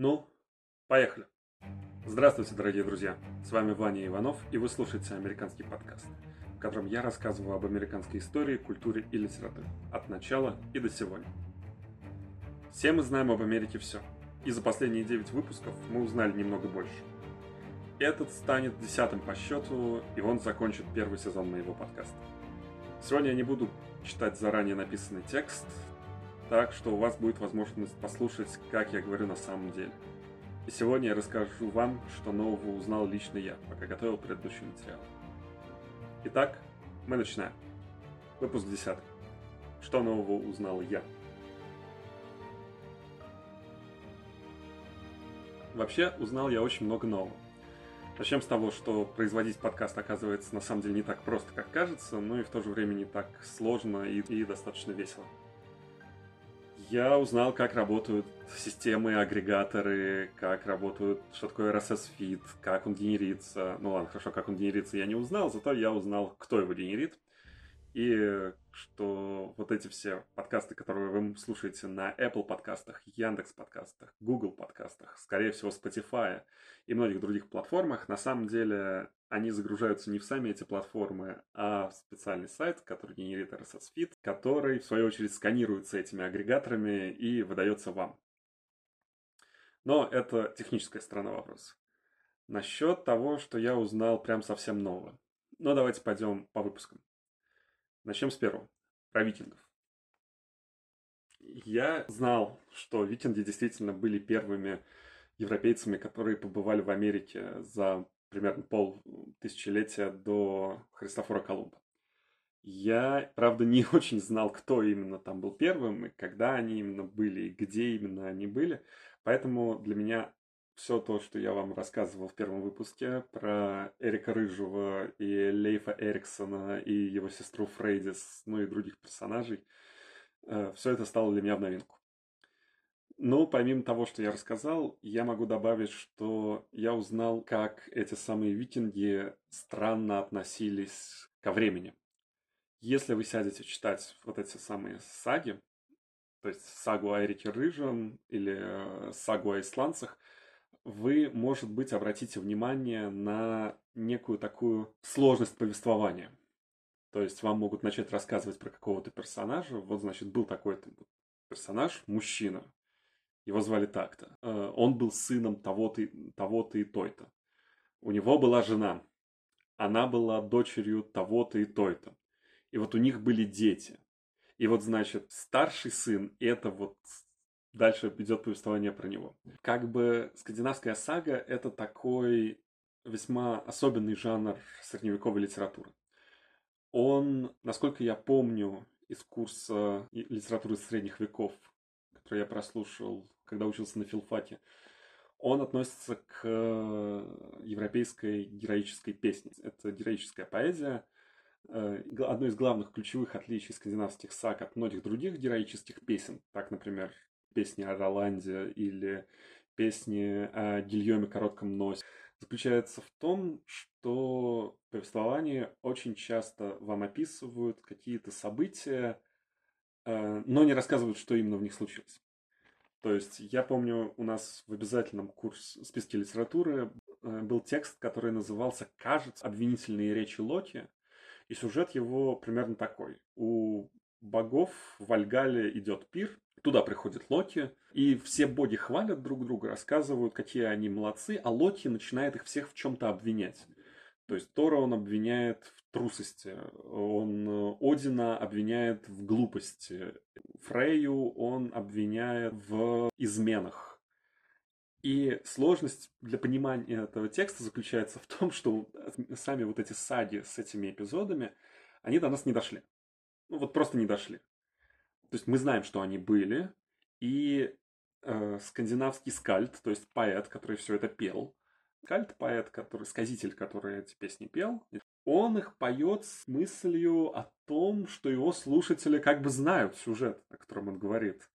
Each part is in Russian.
Ну, поехали. Здравствуйте, дорогие друзья. С вами Ваня Иванов, и вы слушаете американский подкаст, в котором я рассказываю об американской истории, культуре и литературе. От начала и до сегодня. Все мы знаем об Америке все. И за последние 9 выпусков мы узнали немного больше. Этот станет десятым по счету, и он закончит первый сезон моего подкаста. Сегодня я не буду читать заранее написанный текст, так что у вас будет возможность послушать, как я говорю на самом деле. И сегодня я расскажу вам, что нового узнал лично я, пока готовил предыдущий материал. Итак, мы начинаем. Выпуск 10. Что нового узнал я? Вообще, узнал я очень много нового. Начнем с того, что производить подкаст оказывается на самом деле не так просто, как кажется, но и в то же время не так сложно и, и достаточно весело. Я узнал, как работают системы, агрегаторы, как работают, что такое RSS feed, как он генерится. Ну ладно, хорошо, как он генерится я не узнал, зато я узнал, кто его генерит. И что вот эти все подкасты, которые вы слушаете на Apple подкастах, Яндекс подкастах, Google подкастах, скорее всего Spotify и многих других платформах, на самом деле они загружаются не в сами эти платформы, а в специальный сайт, который генерит RSS feed, который в свою очередь сканируется этими агрегаторами и выдается вам. Но это техническая сторона вопроса. Насчет того, что я узнал прям совсем нового. Но давайте пойдем по выпускам. Начнем с первого. Про викингов. Я знал, что викинги действительно были первыми европейцами, которые побывали в Америке за примерно пол тысячелетия до Христофора Колумба. Я, правда, не очень знал, кто именно там был первым, и когда они именно были, и где именно они были. Поэтому для меня все то, что я вам рассказывал в первом выпуске про Эрика Рыжего и Лейфа Эриксона и его сестру Фрейдис, ну и других персонажей, э, все это стало для меня в новинку. Но помимо того, что я рассказал, я могу добавить, что я узнал, как эти самые викинги странно относились ко времени. Если вы сядете читать вот эти самые саги, то есть сагу о Эрике Рыжем или э, сагу о исландцах, вы, может быть, обратите внимание на некую такую сложность повествования. То есть вам могут начать рассказывать про какого-то персонажа. Вот, значит, был такой-то персонаж, мужчина. Его звали так-то. Э, он был сыном того-то, того-то и той-то. У него была жена. Она была дочерью того-то и той-то. И вот у них были дети. И вот, значит, старший сын – это вот дальше идет повествование про него. Как бы скандинавская сага — это такой весьма особенный жанр средневековой литературы. Он, насколько я помню из курса литературы средних веков, который я прослушал, когда учился на филфаке, он относится к европейской героической песне. Это героическая поэзия. Э, одно из главных ключевых отличий скандинавских саг от многих других героических песен, так, например, песни о Роланде или песни о Гильоме Коротком Носе, заключается в том, что повествование очень часто вам описывают какие-то события, э, но не рассказывают, что именно в них случилось. То есть я помню, у нас в обязательном курсе списке литературы э, был текст, который назывался «Кажется, обвинительные речи Локи», и сюжет его примерно такой. У богов в Вальгале идет пир, Туда приходит Локи, и все боги хвалят друг друга, рассказывают, какие они молодцы, а Локи начинает их всех в чем-то обвинять. То есть Тора он обвиняет в трусости, он э, Одина обвиняет в глупости, Фрейю он обвиняет в изменах. И сложность для понимания этого текста заключается в том, что сами вот эти саги с этими эпизодами, они до нас не дошли. Ну вот просто не дошли. То есть мы знаем, что они были, и э, скандинавский скальд, то есть поэт, который все это пел, скальд поэт, который сказитель, который эти песни пел, он их поет с мыслью о том, что его слушатели как бы знают сюжет, о котором он говорит.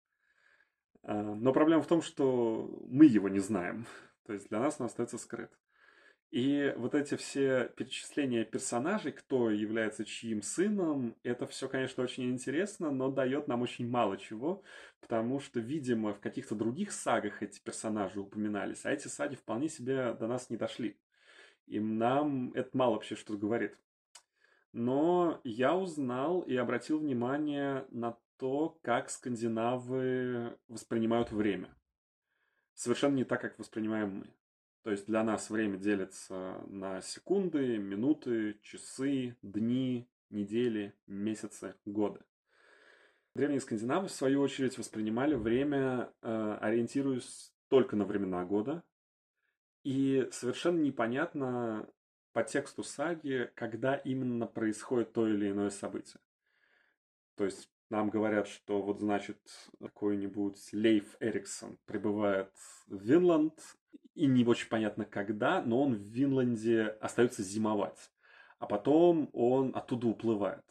Э, но проблема в том, что мы его не знаем. То есть для нас он остается скрыт. И вот эти все перечисления персонажей, кто является чьим сыном, это все, конечно, очень интересно, но дает нам очень мало чего, потому что, видимо, в каких-то других сагах эти персонажи упоминались, а эти саги вполне себе до нас не дошли. И нам это мало вообще что говорит. Но я узнал и обратил внимание на то, как скандинавы воспринимают время. Совершенно не так, как воспринимаем мы. То есть для нас время делится на секунды, минуты, часы, дни, недели, месяцы, годы. Древние скандинавы, в свою очередь, воспринимали время, э, ориентируясь только на времена года. И совершенно непонятно по тексту саги, когда именно происходит то или иное событие. То есть нам говорят, что вот значит какой-нибудь Лейф Эриксон прибывает в Винланд, и не очень понятно когда, но он в Винланде остается зимовать. А потом он оттуда уплывает.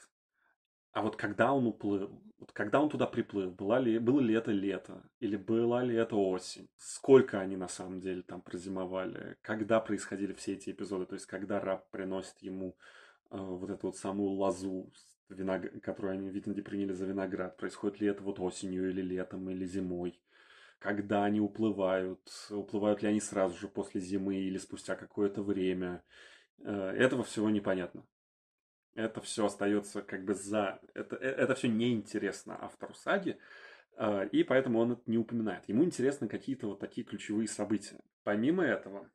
А вот когда он уплыл, вот когда он туда приплыл, была ли, было ли это лето, или была ли это осень, сколько они на самом деле там прозимовали, когда происходили все эти эпизоды, то есть когда раб приносит ему э, вот эту вот самую лозу, виног... которую они, видно, приняли за виноград, происходит ли это вот осенью или летом или зимой, когда они уплывают, уплывают ли они сразу же после зимы или спустя какое-то время. Э, этого всего непонятно. Это все остается как бы за... Это, э, это все неинтересно автору саги, э, и поэтому он это не упоминает. Ему интересны какие-то вот такие ключевые события. Помимо этого,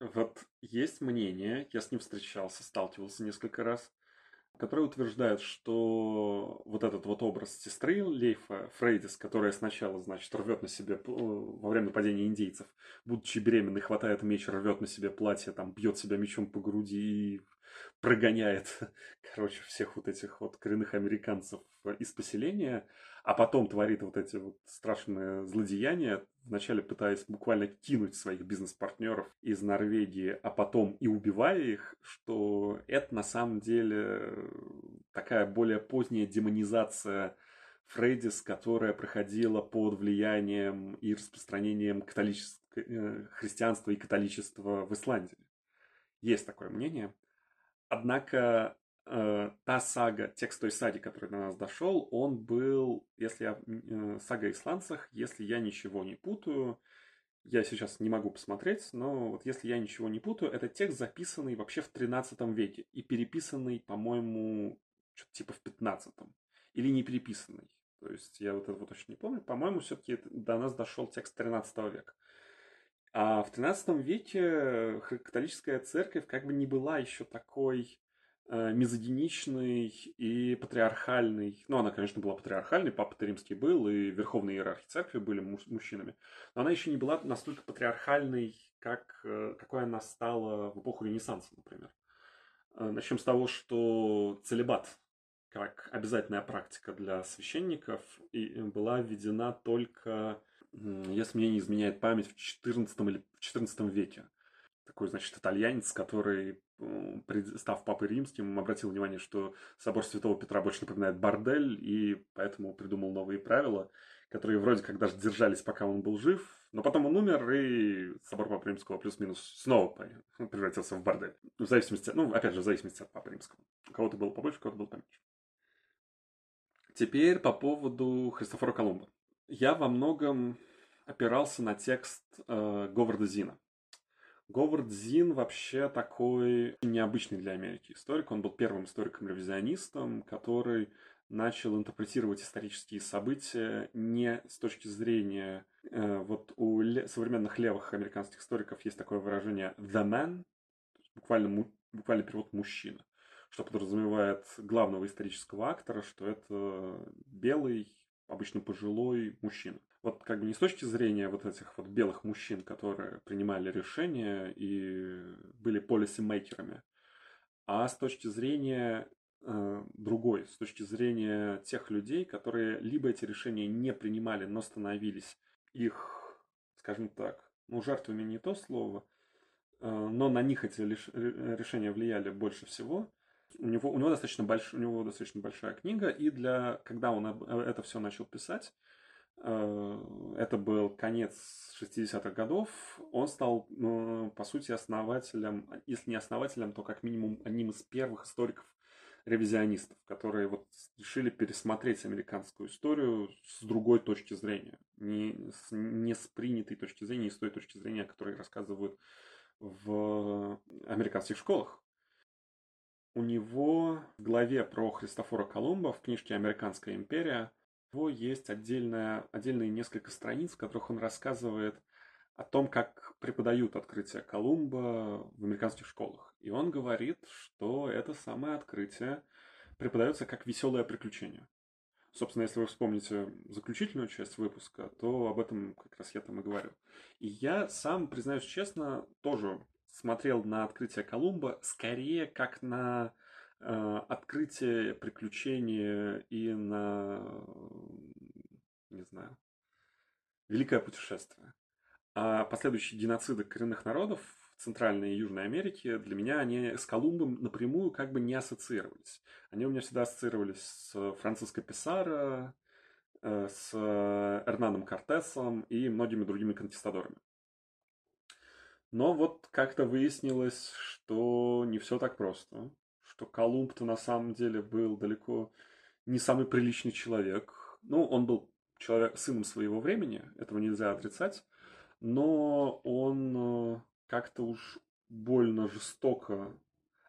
вот есть мнение, я с ним встречался, сталкивался несколько раз, который утверждает, что вот этот вот образ сестры Лейфа Фрейдис, которая сначала, значит, рвет на себе во время нападения индейцев, будучи беременной, хватает меч, рвет на себе платье, там, бьет себя мечом по груди и прогоняет, короче, всех вот этих вот коренных американцев из поселения, а потом творит вот эти вот страшные злодеяния, вначале пытаясь буквально кинуть своих бизнес-партнеров из Норвегии, а потом и убивая их, что это на самом деле такая более поздняя демонизация Фрейдис, которая проходила под влиянием и распространением католичес... Э, христианства и католичества в Исландии. Есть такое мнение. Однако э, та сага, текст той саги, который до нас дошел, он был, если я, э, сага о исландцах, если я ничего не путаю, я сейчас не могу посмотреть, но вот если я ничего не путаю, это текст, записанный вообще в 13 веке и переписанный, по-моему, что-то типа в 15 или не переписанный. То есть я вот это вот точно не помню. По-моему, все-таки до нас дошел текст 13 века. А в 13 веке католическая церковь как бы не была еще такой э, мизогиничной и патриархальной. Ну, она, конечно, была патриархальной, папа Римский был, и верховные иерархи церкви были мужчинами. Но она еще не была настолько патриархальной, как, э, какой она стала в эпоху Ренессанса, например. Э, начнем с того, что целебат как обязательная практика для священников и была введена только если мне не изменяет память, в 14 или в 14 веке. Такой, значит, итальянец, который, став папой римским, обратил внимание, что собор Святого Петра больше напоминает бордель, и поэтому придумал новые правила, которые вроде как даже держались, пока он был жив, но потом он умер, и собор Папы Римского плюс-минус снова превратился в бордель. В зависимости, ну, опять же, в зависимости от Папы Римского. У кого-то было побольше, у кого-то было поменьше. Теперь по поводу Христофора Колумба. Я во многом опирался на текст э, Говарда Зина. Говард Зин вообще такой необычный для Америки историк. Он был первым историком-ревизионистом, который начал интерпретировать исторические события не с точки зрения... Э, вот у ле- современных левых американских историков есть такое выражение «the man», буквально, буквально перевод «мужчина», что подразумевает главного исторического актора, что это белый, обычно пожилой мужчина вот как бы не с точки зрения вот этих вот белых мужчин, которые принимали решения и были полисимейкерами, а с точки зрения э, другой, с точки зрения тех людей, которые либо эти решения не принимали, но становились их, скажем так, ну, жертвами не то слово, э, но на них эти решения влияли больше всего. У него, у него, достаточно больш, у него достаточно большая книга, и для, когда он это все начал писать, Э, это был конец 60-х годов. Он стал, ну, по сути, основателем, если не основателем, то как минимум одним из первых историков ревизионистов, которые вот решили пересмотреть американскую историю с другой точки зрения, не с, не с принятой точки зрения, не с той точки зрения, о которой рассказывают в американских школах. У него в главе про Христофора Колумба в книжке «Американская империя» него есть отдельная, отдельные несколько страниц, в которых он рассказывает о том, как преподают открытие Колумба в американских школах. И он говорит, что это самое открытие преподается как веселое приключение. Собственно, если вы вспомните заключительную часть выпуска, то об этом как раз я там и говорю. И я сам, признаюсь честно, тоже смотрел на открытие Колумба скорее как на открытие, приключение и на, не знаю, великое путешествие. А последующие геноциды коренных народов в Центральной и Южной Америке, для меня они с Колумбом напрямую как бы не ассоциировались. Они у меня всегда ассоциировались с Франциско Писаро, э, с Эрнаном Кортесом и многими другими конкистадорами. Но вот как-то выяснилось, что не все так просто, что Колумб-то на самом деле был далеко не самый приличный человек. Ну, он был человек, сыном своего времени, этого нельзя отрицать, но он э, как-то уж больно жестоко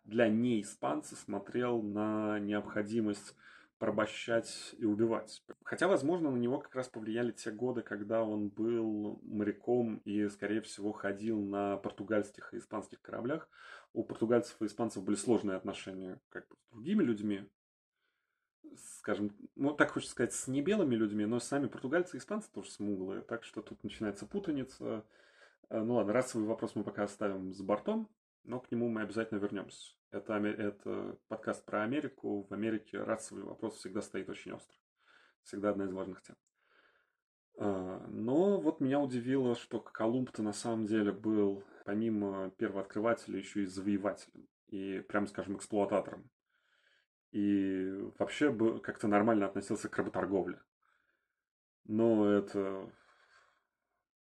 для неиспанца смотрел на необходимость порабощать и убивать. Хотя, возможно, на него как раз повлияли те годы, когда он был моряком и, скорее всего, ходил на португальских и испанских кораблях. У португальцев и испанцев были сложные отношения как бы с другими людьми, скажем, ну, так хочется сказать, с не белыми людьми, но сами португальцы и испанцы тоже смуглые, так что тут начинается путаница. Э, ну ладно, расовый вопрос мы пока оставим с бортом, но к нему мы обязательно вернемся. Это, это подкаст про Америку. В Америке расовый вопрос всегда стоит очень остро. Всегда одна из важных тем. Э, но вот меня удивило, что Колумб-то на самом деле был, помимо первооткрывателя, еще и завоевателем. И, прямо скажем, эксплуататором. И вообще бы как-то нормально относился к работорговле. Но это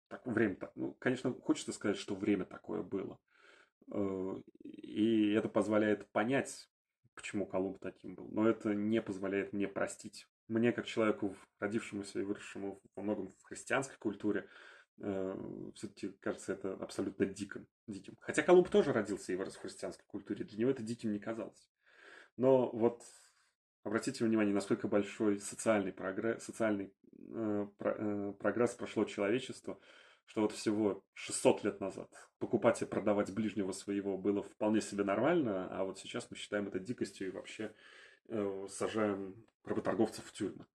так, время так. Ну, конечно, хочется сказать, что время такое было. Э, и это позволяет понять, почему Колумб таким был. Но это не позволяет мне простить. Мне, как человеку, родившемуся и выросшему во многом в христианской культуре, э, все-таки кажется это абсолютно диким, диким. Хотя Колумб тоже родился и вырос в христианской культуре. Для него это диким не казалось. Но вот обратите внимание, насколько большой социальный прогресс, социальный э, про, э, прогресс прошло человечество, что вот всего 600 лет назад покупать и продавать ближнего своего было вполне себе нормально, а вот сейчас мы считаем это дикостью и вообще э, сажаем работорговцев в тюрьмы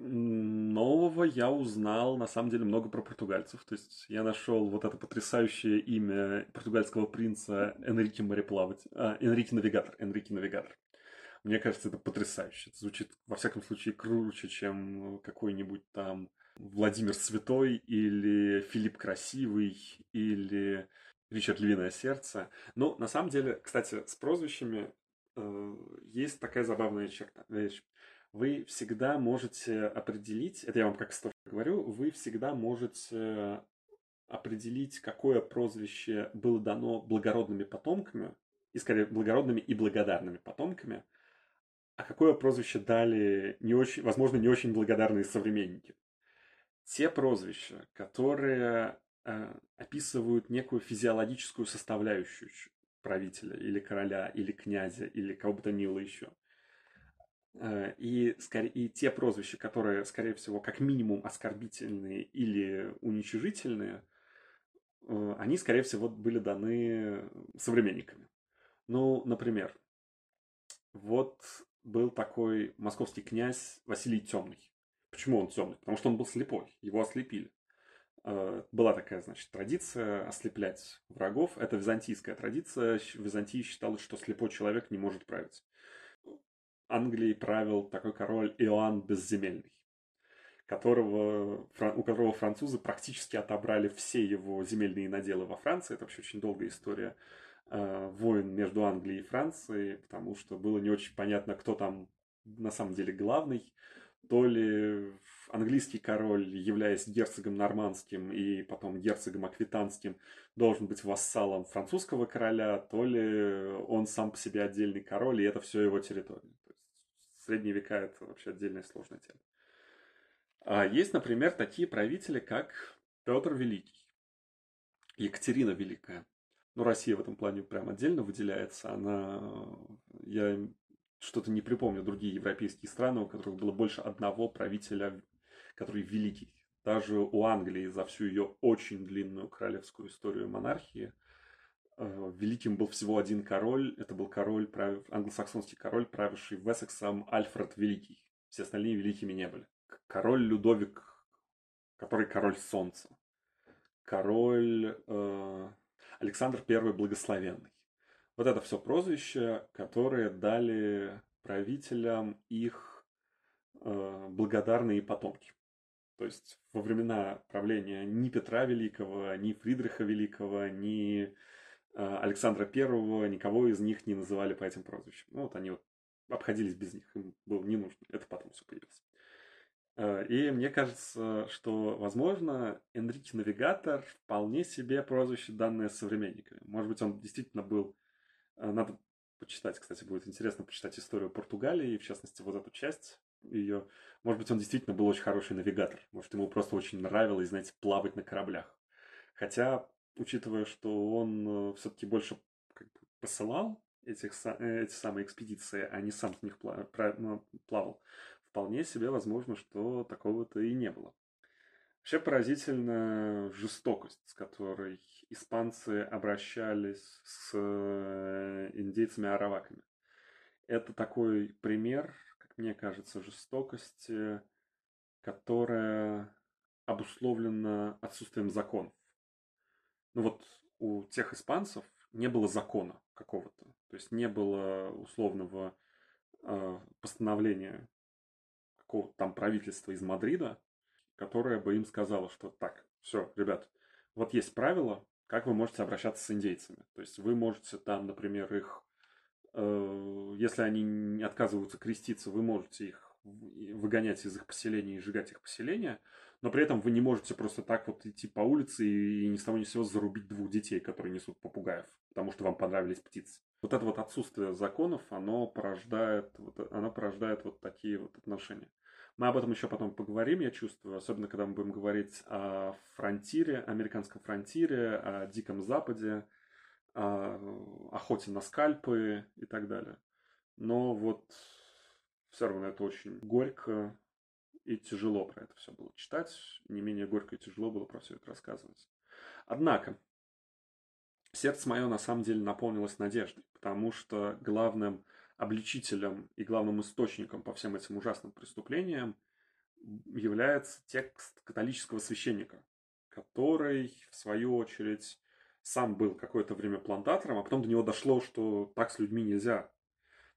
нового я узнал, на самом деле, много про португальцев. То есть я нашел вот это потрясающее имя португальского принца Энрике Мореплаватель, а, Энрике Навигатор, Энрике Навигатор. Мне кажется, это потрясающе. Это звучит, во всяком случае, круче, чем какой-нибудь там Владимир Святой или Филипп Красивый или Ричард Львиное Сердце. Но на самом деле, кстати, с прозвищами э, есть такая забавная черта, вещь вы всегда можете определить, это я вам как историк говорю, вы всегда можете определить, какое прозвище было дано благородными потомками, и скорее благородными и благодарными потомками, а какое прозвище дали не очень, возможно, не очень благодарные современники. Те прозвища, которые э, описывают некую физиологическую составляющую правителя или короля, или князя, или кого бы то ни было еще – Э, и, скорее, и те прозвища, которые, скорее всего, как минимум оскорбительные или уничижительные, э, они, скорее всего, были даны современниками. Ну, например, вот был такой московский князь Василий Темный. Почему он темный? Потому что он был слепой, его ослепили. Э, была такая, значит, традиция ослеплять врагов. Это византийская традиция. В Византии считалось, что слепой человек не может править. Англией правил такой король Иоанн Безземельный, которого, у которого французы практически отобрали все его земельные наделы во Франции. Это вообще очень долгая история э, войн между Англией и Францией, потому что было не очень понятно, кто там на самом деле главный. То ли английский король, являясь герцогом нормандским и потом герцогом аквитанским, должен быть вассалом французского короля, то ли он сам по себе отдельный король, и это все его территория. То есть средние века это вообще отдельная сложная тема. А есть, например, такие правители, как Петр Великий, Екатерина Великая. Ну, Россия в этом плане прям отдельно выделяется. Она, я что-то не припомню другие европейские страны, у которых было больше одного правителя, который великий. Даже у Англии за всю ее очень длинную королевскую историю монархии э, великим был всего один король. Это был король, прав... англосаксонский король, правивший Вессексом Альфред Великий. Все остальные великими не были. Король Людовик, который король солнца. Король э, Александр I Благословенный. Вот это все прозвища, которые дали правителям их э, благодарные потомки. То есть во времена правления ни Петра Великого, ни Фридриха Великого, ни э, Александра Первого, никого из них не называли по этим прозвищам. Ну вот они вот обходились без них, им было не нужно, это потом все появилось. Э, и мне кажется, что, возможно, Энрике Навигатор вполне себе прозвище, данное современниками. Может быть, он действительно был надо почитать, кстати, будет интересно почитать историю Португалии, в частности, вот эту часть ее. Может быть, он действительно был очень хороший навигатор. Может, ему просто очень нравилось, знаете, плавать на кораблях. Хотя, учитывая, что он э, все-таки больше как бы, посылал этих, э, эти самые экспедиции, а не сам в них плавал, вполне себе возможно, что такого-то и не было. Вообще поразительна жестокость, с которой испанцы обращались с э, индейцами-араваками. Это такой пример, как мне кажется, жестокости, которая обусловлена отсутствием законов. Ну вот у тех испанцев не было закона какого-то, то есть не было условного э, постановления какого-то там правительства из Мадрида, которая бы им сказала, что так, все, ребят, вот есть правила, как вы можете обращаться с индейцами. То есть вы можете там, например, их, э, если они отказываются креститься, вы можете их выгонять из их поселения и сжигать их поселения, но при этом вы не можете просто так вот идти по улице и ни с того ни с сего зарубить двух детей, которые несут попугаев, потому что вам понравились птицы. Вот это вот отсутствие законов, оно порождает, вот, оно порождает вот такие вот отношения. Мы об этом еще потом поговорим, я чувствую, особенно когда мы будем говорить о фронтире, американском фронтире, о Диком Западе, о охоте на скальпы и так далее. Но вот все равно это очень горько и тяжело про это все было читать. Не менее горько и тяжело было про все это рассказывать. Однако, сердце мое на самом деле наполнилось надеждой, потому что главным обличителем и главным источником по всем этим ужасным преступлениям является текст католического священника, который, в свою очередь, сам был какое-то время плантатором, а потом до него дошло, что так с людьми нельзя,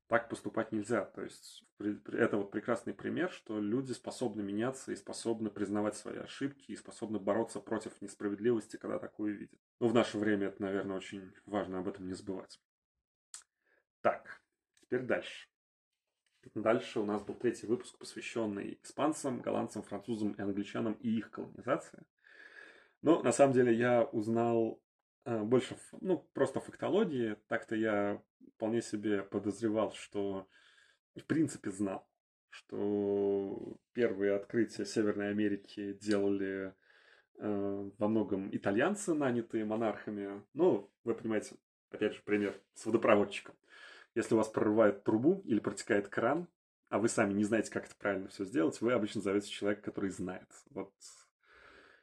так поступать нельзя. То есть это вот прекрасный пример, что люди способны меняться и способны признавать свои ошибки и способны бороться против несправедливости, когда такое видят. Но в наше время это, наверное, очень важно об этом не забывать. Так, Теперь дальше. Дальше у нас был третий выпуск, посвященный испанцам, голландцам, французам и англичанам и их колонизации. Но на самом деле я узнал э, больше, ну, просто фактологии. Так-то я вполне себе подозревал, что в принципе знал, что первые открытия Северной Америки делали э, во многом итальянцы, нанятые монархами. Ну, вы понимаете, опять же, пример с водопроводчиком. Если у вас прорывает трубу или протекает кран, а вы сами не знаете, как это правильно все сделать, вы обычно зовете человека, который знает. Вот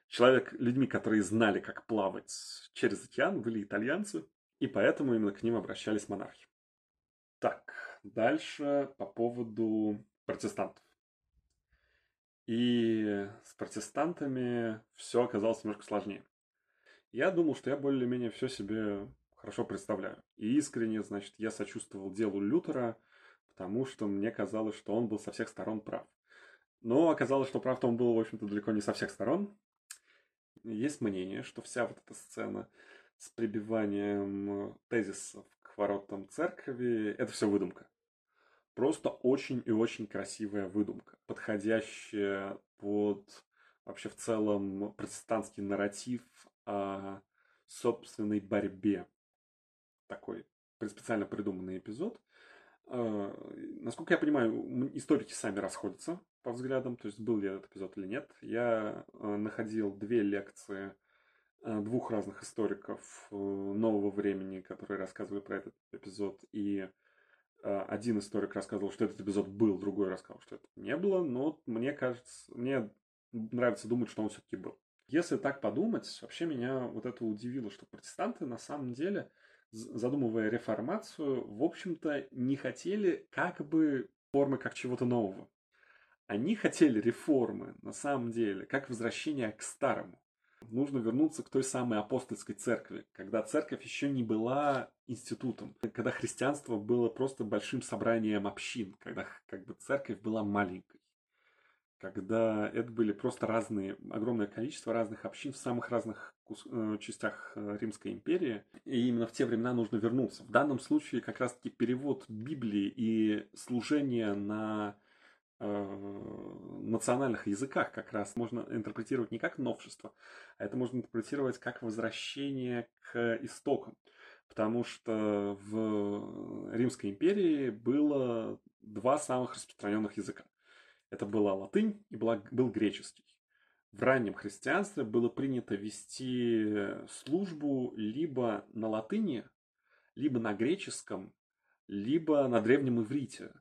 человек, людьми, которые знали, как плавать через океан, были итальянцы, и поэтому именно к ним обращались монархи. Так, дальше по поводу протестантов. И с протестантами все оказалось немножко сложнее. Я думал, что я более-менее все себе хорошо представляю. И искренне, значит, я сочувствовал делу Лютера, потому что мне казалось, что он был со всех сторон прав. Но оказалось, что прав-то он был, в общем-то, далеко не со всех сторон. Есть мнение, что вся вот эта сцена с прибиванием тезисов к воротам церкви – это все выдумка. просто очень и очень красивая выдумка, подходящая под вообще в целом протестантский нарратив о собственной борьбе. Такой специально придуманный эпизод. А, насколько я понимаю, историки сами расходятся по взглядам, то есть был ли этот эпизод или нет. Я а, находил две лекции а, двух разных историков э, нового времени, которые рассказывали про этот эпизод, и один историк рассказывал, что этот эпизод был, другой рассказал, что это не было, но мне кажется, мне нравится думать, что он все-таки был. Если так подумать, вообще меня вот это удивило, что протестанты на самом деле задумывая реформацию, в общем-то, не хотели как бы формы как чего-то нового. Они хотели реформы, на самом деле, как возвращение к старому. Нужно вернуться к той самой апостольской церкви, когда церковь еще не была институтом, когда христианство было просто большим собранием общин, когда как бы церковь была маленькой когда это были просто разные, огромное количество разных общин в самых разных частях э, Римской империи. И именно в те времена нужно вернуться. В данном случае как раз-таки перевод Библии и служение на э, национальных языках как раз можно интерпретировать не как новшество, а это можно интерпретировать как возвращение к истокам. Потому что в Римской империи было два самых распространенных языка. Это была латынь и была, был греческий. В раннем христианстве было принято вести службу либо на латыни, либо на греческом, либо на древнем иврите.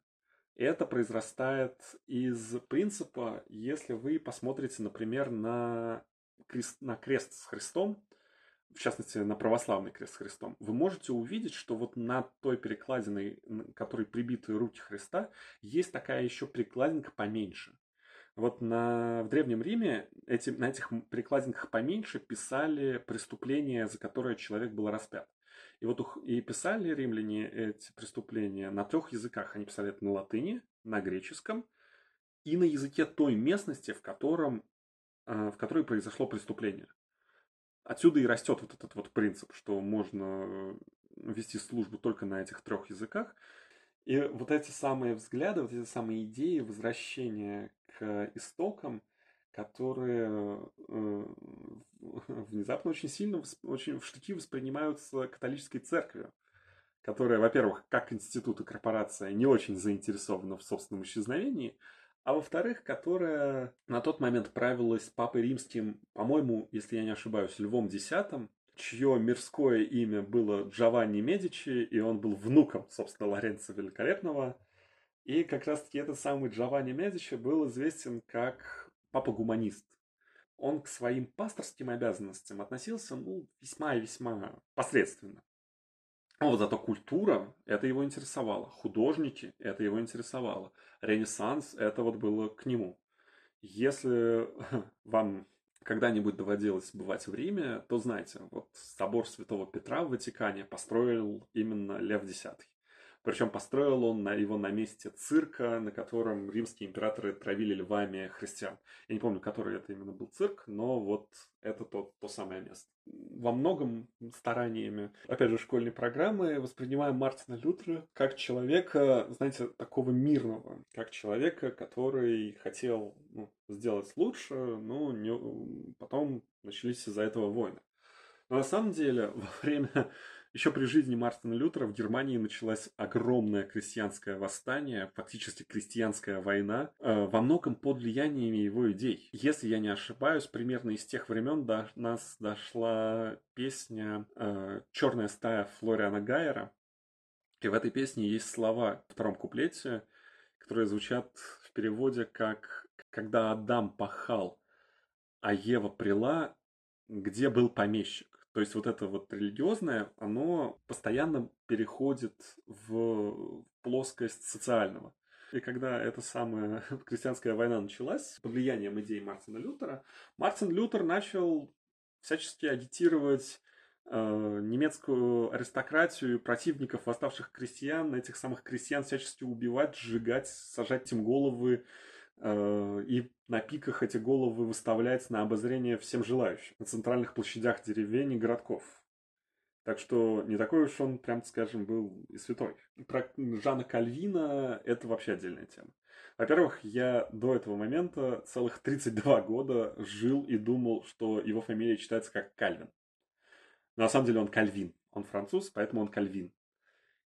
Это произрастает из принципа, если вы посмотрите, например, на крест, на крест с Христом, в частности, на православный крест с Христом, вы можете увидеть, что вот на той перекладиной, которой прибиты руки Христа, есть такая еще перекладинка поменьше. Вот на, в Древнем Риме эти, на этих перекладинках поменьше писали преступления, за которые человек был распят. И вот и писали римляне эти преступления на трех языках. Они писали это на латыни, на греческом и на языке той местности, в, котором, э, в которой произошло преступление. Отсюда и растет вот этот вот принцип, что можно э, вести службу только на этих трех языках. И вот эти самые взгляды, вот эти самые идеи возвращения истокам, которые э, внезапно очень сильно, очень в штыки воспринимаются католической церковью, которая, во-первых, как институт и корпорация не очень заинтересована в собственном исчезновении, а во-вторых, которая на тот момент правилась папой римским, по-моему, если я не ошибаюсь, Львом X, чье мирское имя было Джованни Медичи, и он был внуком, собственно, Лоренцо Великолепного. И как раз-таки этот самый Джованни Медичи был известен как папа-гуманист. Он к своим пасторским обязанностям относился, ну, весьма и весьма посредственно. Но вот зато культура, это его интересовало. Художники, это его интересовало. Ренессанс, это вот было к нему. Если вам когда-нибудь доводилось бывать в Риме, то знайте, вот собор Святого Петра в Ватикане построил именно Лев X. Причем построил он на, его на месте цирка, на котором римские императоры травили львами христиан. Я не помню, который это именно был цирк, но вот это то, то самое место. Во многом стараниями, опять же, школьной программы воспринимаем Мартина Лютера как человека, знаете, такого мирного, как человека, который хотел ну, сделать лучше, но не, потом начались из-за этого войны. Но на самом деле во время еще при жизни Мартина Лютера в Германии началось огромное крестьянское восстание, фактически крестьянская война, э, во многом под влиянием его идей. Если я не ошибаюсь, примерно из тех времен до нас дошла песня э, «Черная стая» Флориана Гайера. И в этой песне есть слова в втором куплете, которые звучат в переводе как «Когда Адам пахал, а Ева прила, где был помещик?» То есть вот это вот религиозное, оно постоянно переходит в плоскость социального. И когда эта самая крестьянская война началась, под влиянием идей Мартина Лютера, Мартин Лютер начал всячески агитировать э, немецкую аристократию противников восставших крестьян, этих самых крестьян всячески убивать, сжигать, сажать им головы, и на пиках эти головы выставлять на обозрение всем желающим на центральных площадях деревень и городков. Так что не такой уж он, прям скажем, был и святой. Про Жана Кальвина это вообще отдельная тема. Во-первых, я до этого момента целых 32 года жил и думал, что его фамилия читается как Кальвин. Но на самом деле он Кальвин. Он француз, поэтому он Кальвин.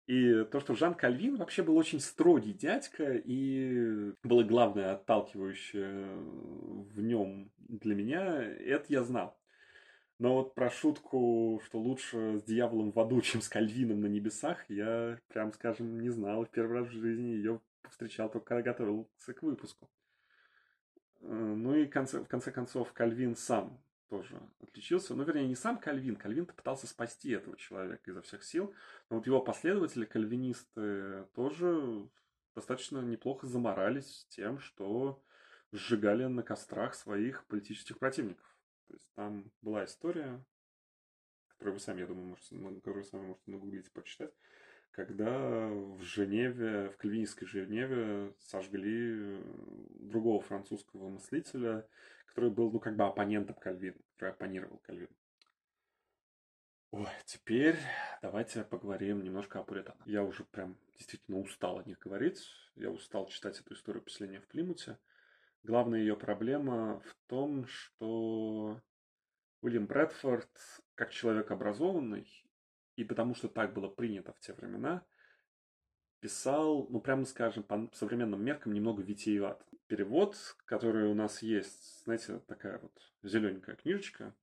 И то, что Жан Кальвин вообще был очень строгий дядька, и было главное отталкивающее в нем для меня, это я знал. Но вот про шутку, что лучше с дьяволом в аду, чем с Кальвином на небесах, я, прям скажем, не знал. В первый раз в жизни ее встречал только когда готовился к выпуску. Э, ну и в конце, в конце концов Кальвин сам тоже отличился. Ну, вернее, не сам Кальвин. Кальвин пытался спасти этого человека изо всех сил. Но вот его последователи, кальвинисты, тоже достаточно неплохо заморались тем, что сжигали на кострах своих политических противников. То есть там была история, которую вы сами, я думаю, можете, которую вы сами можете нагуглить и прочитать, когда в Женеве, в кальвинистской Женеве сожгли другого французского мыслителя, который был, ну, как бы оппонентом Кальвина, который оппонировал Кальвину. Ой, теперь давайте поговорим немножко о пуританах. Я уже прям действительно устал о них говорить. Я устал читать эту историю поселения в Плимуте. Главная ее проблема в том, что Уильям Брэдфорд, как человек образованный, и потому что так было принято в те времена, писал, ну, прямо скажем, по современным меркам немного витиеват. Перевод, который у нас есть, знаете, такая вот зелененькая книжечка,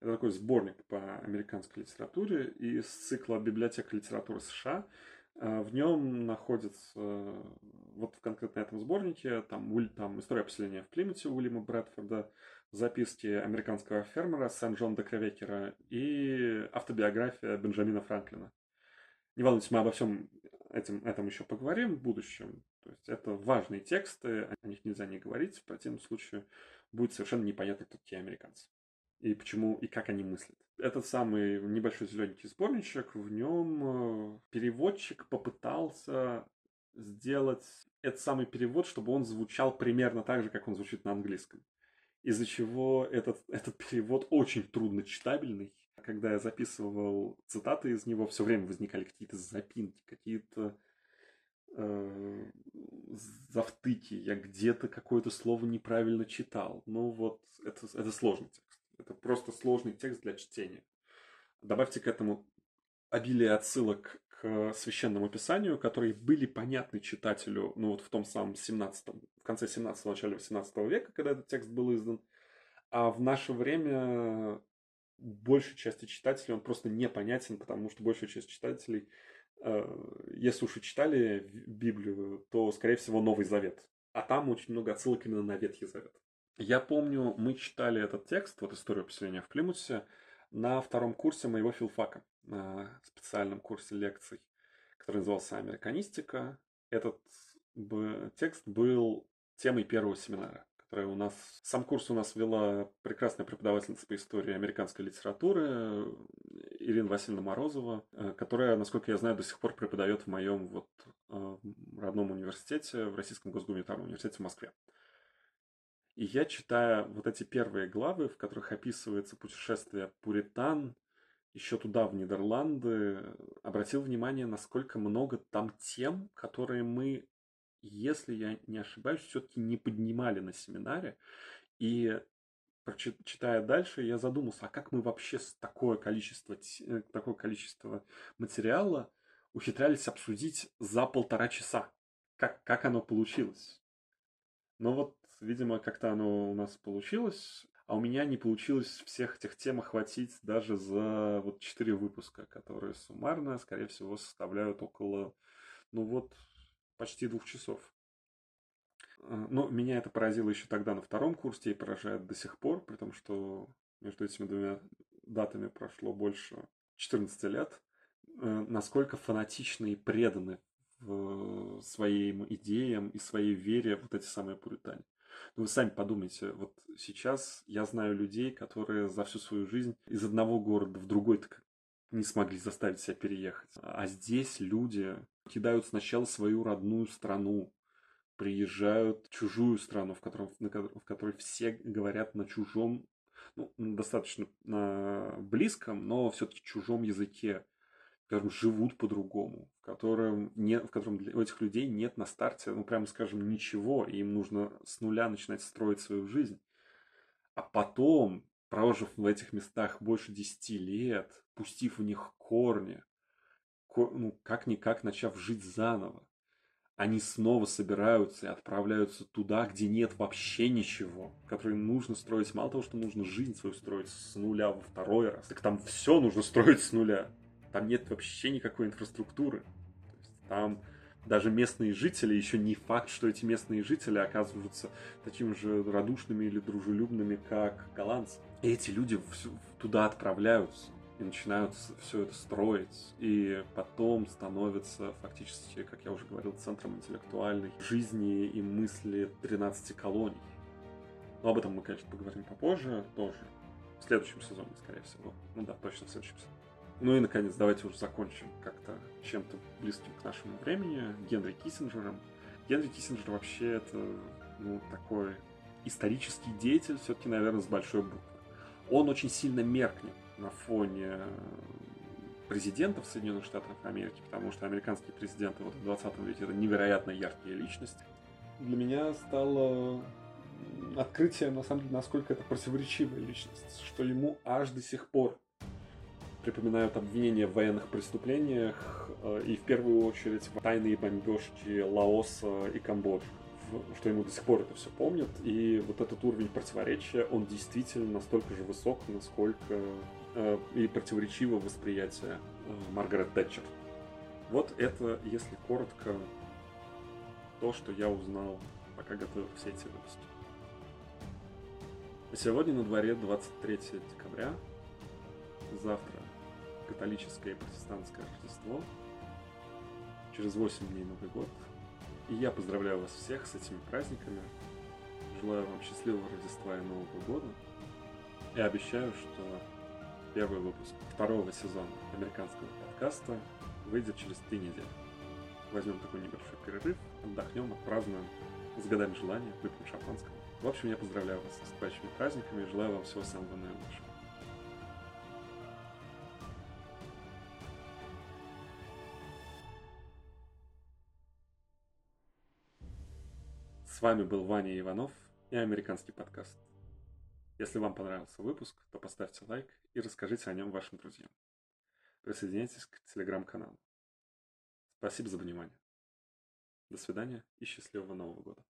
это такой сборник по американской литературе из цикла «Библиотека литературы США». А, в нем находится, вот в конкретно этом сборнике, там, там история поселения в Плимуте Уильяма Брэдфорда, записки американского фермера Сен-Джон де Кревекера и автобиография Бенджамина Франклина. Не волнуйтесь, мы обо всем этим, этом еще поговорим в будущем. То есть это важные тексты, о них нельзя не говорить, в противном случае будет совершенно непонятно, кто такие американцы. И почему, и как они мыслят. Этот самый небольшой зелененький сборничек, в нем э, переводчик попытался сделать этот самый перевод, чтобы он звучал примерно так же, как он звучит на английском. Из-за чего этот, этот перевод очень трудно читабельный, когда я записывал цитаты из него, все время возникали какие-то запинки, какие-то э, завтыки. Я где-то какое-то слово неправильно читал. Ну вот, это, это сложный текст. Это просто сложный текст для чтения. Добавьте к этому обилие отсылок к священному писанию, которые были понятны читателю, ну вот в том самом 17 в конце 17 начале 18 века, когда этот текст был издан. А в наше время большей части читателей он просто непонятен, потому что большая часть читателей, если уж и читали Библию, то, скорее всего, Новый Завет. А там очень много отсылок именно на Ветхий Завет. Я помню, мы читали этот текст, вот историю поселения в Плимуте, на втором курсе моего филфака, на специальном курсе лекций, который назывался «Американистика». Этот текст был темой первого семинара которая у нас... Сам курс у нас вела прекрасная преподавательница по истории американской литературы Ирина Васильевна Морозова, э, которая, насколько я знаю, до сих пор преподает в моем вот э, родном университете, в Российском госгуманитарном университете в Москве. И я читаю вот эти первые главы, в которых описывается путешествие Пуритан, еще туда, в Нидерланды, обратил внимание, насколько много там тем, которые мы если я не ошибаюсь, все-таки не поднимали на семинаре. И читая дальше, я задумался, а как мы вообще с такое количество, э, такое количество материала ухитрялись обсудить за полтора часа? Как, как оно получилось? Но вот, видимо, как-то оно у нас получилось, а у меня не получилось всех этих тем охватить даже за вот четыре выпуска, которые суммарно, скорее всего, составляют около, ну вот, почти двух часов. А, но меня это поразило еще тогда на втором курсе и поражает до сих пор, при том, что между этими двумя датами прошло больше 14 лет. Э, насколько фанатичны и преданы в своим идеям и своей вере вот эти самые пуритане. Ну, вы сами подумайте, вот сейчас я знаю людей, которые за всю свою жизнь из одного города в другой так не смогли заставить себя переехать. А здесь люди кидают сначала свою родную страну, приезжают в чужую страну, в, котором, в которой все говорят на чужом, ну, достаточно э, близком, но все-таки чужом языке, скажем, живут по-другому, в котором, нет, в котором для, у этих людей нет на старте, ну, прямо скажем, ничего, и им нужно с нуля начинать строить свою жизнь. А потом, прожив в этих местах больше 10 лет, пустив в них корни, ну, как-никак начав жить заново, они снова собираются и отправляются туда, где нет вообще ничего, которые нужно строить. Мало того, что нужно жизнь свою строить с нуля во второй раз, так там все нужно строить с нуля. Там нет вообще никакой инфраструктуры. Там даже местные жители, еще не факт, что эти местные жители оказываются такими же радушными или дружелюбными, как голландцы. Эти люди туда отправляются и начинают все это строить, и потом становится фактически, как я уже говорил, центром интеллектуальной жизни и мысли 13 колоний. Но об этом мы, конечно, поговорим попозже, тоже. В следующем сезоне, скорее всего. Ну да, точно в следующем сезоне. Ну и, наконец, давайте уже закончим как-то чем-то близким к нашему времени. Генри Киссинджером. Генри Киссинджер вообще это, ну, такой исторический деятель, все-таки, наверное, с большой буквы. Он очень сильно меркнет на фоне президентов Соединенных Штатов Америки, потому что американские президенты вот в 20 веке это невероятно яркие личности. Для меня стало открытием, на самом деле, насколько это противоречивая личность, что ему аж до сих пор припоминают обвинения в военных преступлениях э, и в первую очередь в тайные бомбежки Лаоса и Камбоджи что ему до сих пор это все помнят, и вот этот уровень противоречия, он действительно настолько же высок, насколько э, и противоречиво восприятие э, Маргарет Тэтчер. Вот это, если коротко, то, что я узнал, пока готовил все эти выпуски. Сегодня на дворе 23 декабря, завтра католическое и протестантское Рождество, через 8 дней Новый год – и я поздравляю вас всех с этими праздниками. Желаю вам счастливого Рождества и Нового года. И обещаю, что первый выпуск второго сезона американского подкаста выйдет через три недели. Возьмем такой небольшой перерыв, отдохнем, отпразднуем с годами желания, выпьем шампанского. В общем, я поздравляю вас с наступающими праздниками и желаю вам всего самого наилучшего. С вами был Ваня Иванов и американский подкаст. Если вам понравился выпуск, то поставьте лайк и расскажите о нем вашим друзьям. Присоединяйтесь к телеграм-каналу. Спасибо за внимание. До свидания и счастливого Нового года.